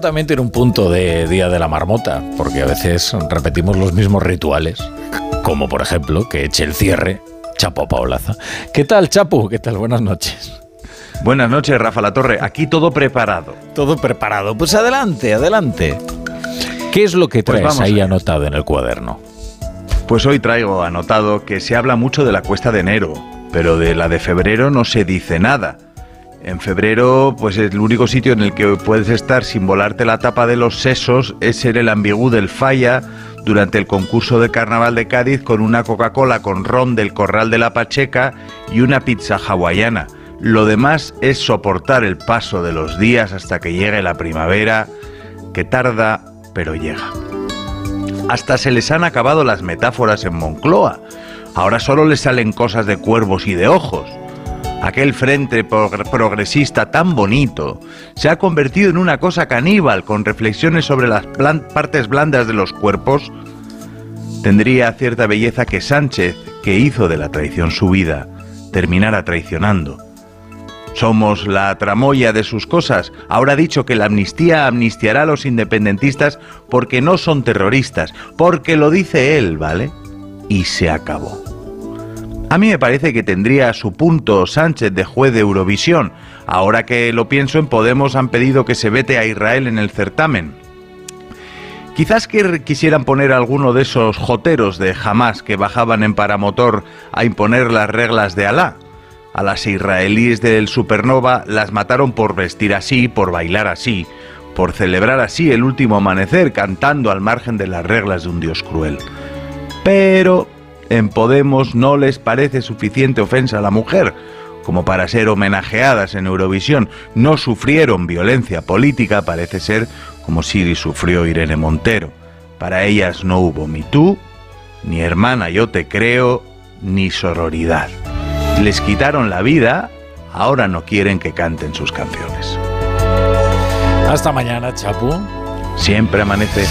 también tiene un punto de Día de la Marmota, porque a veces repetimos los mismos rituales, como por ejemplo que eche el cierre Chapo Paolaza. ¿Qué tal, Chapo? ¿Qué tal? Buenas noches. Buenas noches, Rafa La Torre. Aquí todo preparado. Todo preparado. Pues adelante, adelante. ¿Qué es lo que Pues traes ahí anotado en el cuaderno? Pues hoy traigo anotado que se habla mucho de la cuesta de enero, pero de la de febrero no se dice nada. En febrero, pues el único sitio en el que puedes estar sin volarte la tapa de los sesos es en el ambigú del Falla durante el concurso de carnaval de Cádiz con una Coca-Cola con ron del Corral de la Pacheca y una pizza hawaiana. Lo demás es soportar el paso de los días hasta que llegue la primavera, que tarda, pero llega. Hasta se les han acabado las metáforas en Moncloa. Ahora solo les salen cosas de cuervos y de ojos. Aquel frente progr- progresista tan bonito se ha convertido en una cosa caníbal con reflexiones sobre las partes blandas de los cuerpos. Tendría cierta belleza que Sánchez, que hizo de la traición su vida, terminara traicionando. Somos la tramoya de sus cosas. Ahora ha dicho que la amnistía amnistiará a los independentistas porque no son terroristas, porque lo dice él, ¿vale? Y se acabó. A mí me parece que tendría su punto Sánchez de juez de Eurovisión. Ahora que lo pienso en Podemos han pedido que se vete a Israel en el certamen. Quizás que quisieran poner alguno de esos joteros de Hamas que bajaban en paramotor a imponer las reglas de Alá. A las israelíes del Supernova las mataron por vestir así, por bailar así, por celebrar así el último amanecer cantando al margen de las reglas de un dios cruel. Pero en Podemos no les parece suficiente ofensa a la mujer como para ser homenajeadas en Eurovisión. No sufrieron violencia política, parece ser, como sí sufrió Irene Montero. Para ellas no hubo ni tú, ni hermana yo te creo, ni sororidad. Les quitaron la vida, ahora no quieren que canten sus canciones. Hasta mañana, Chapo. Siempre amanece.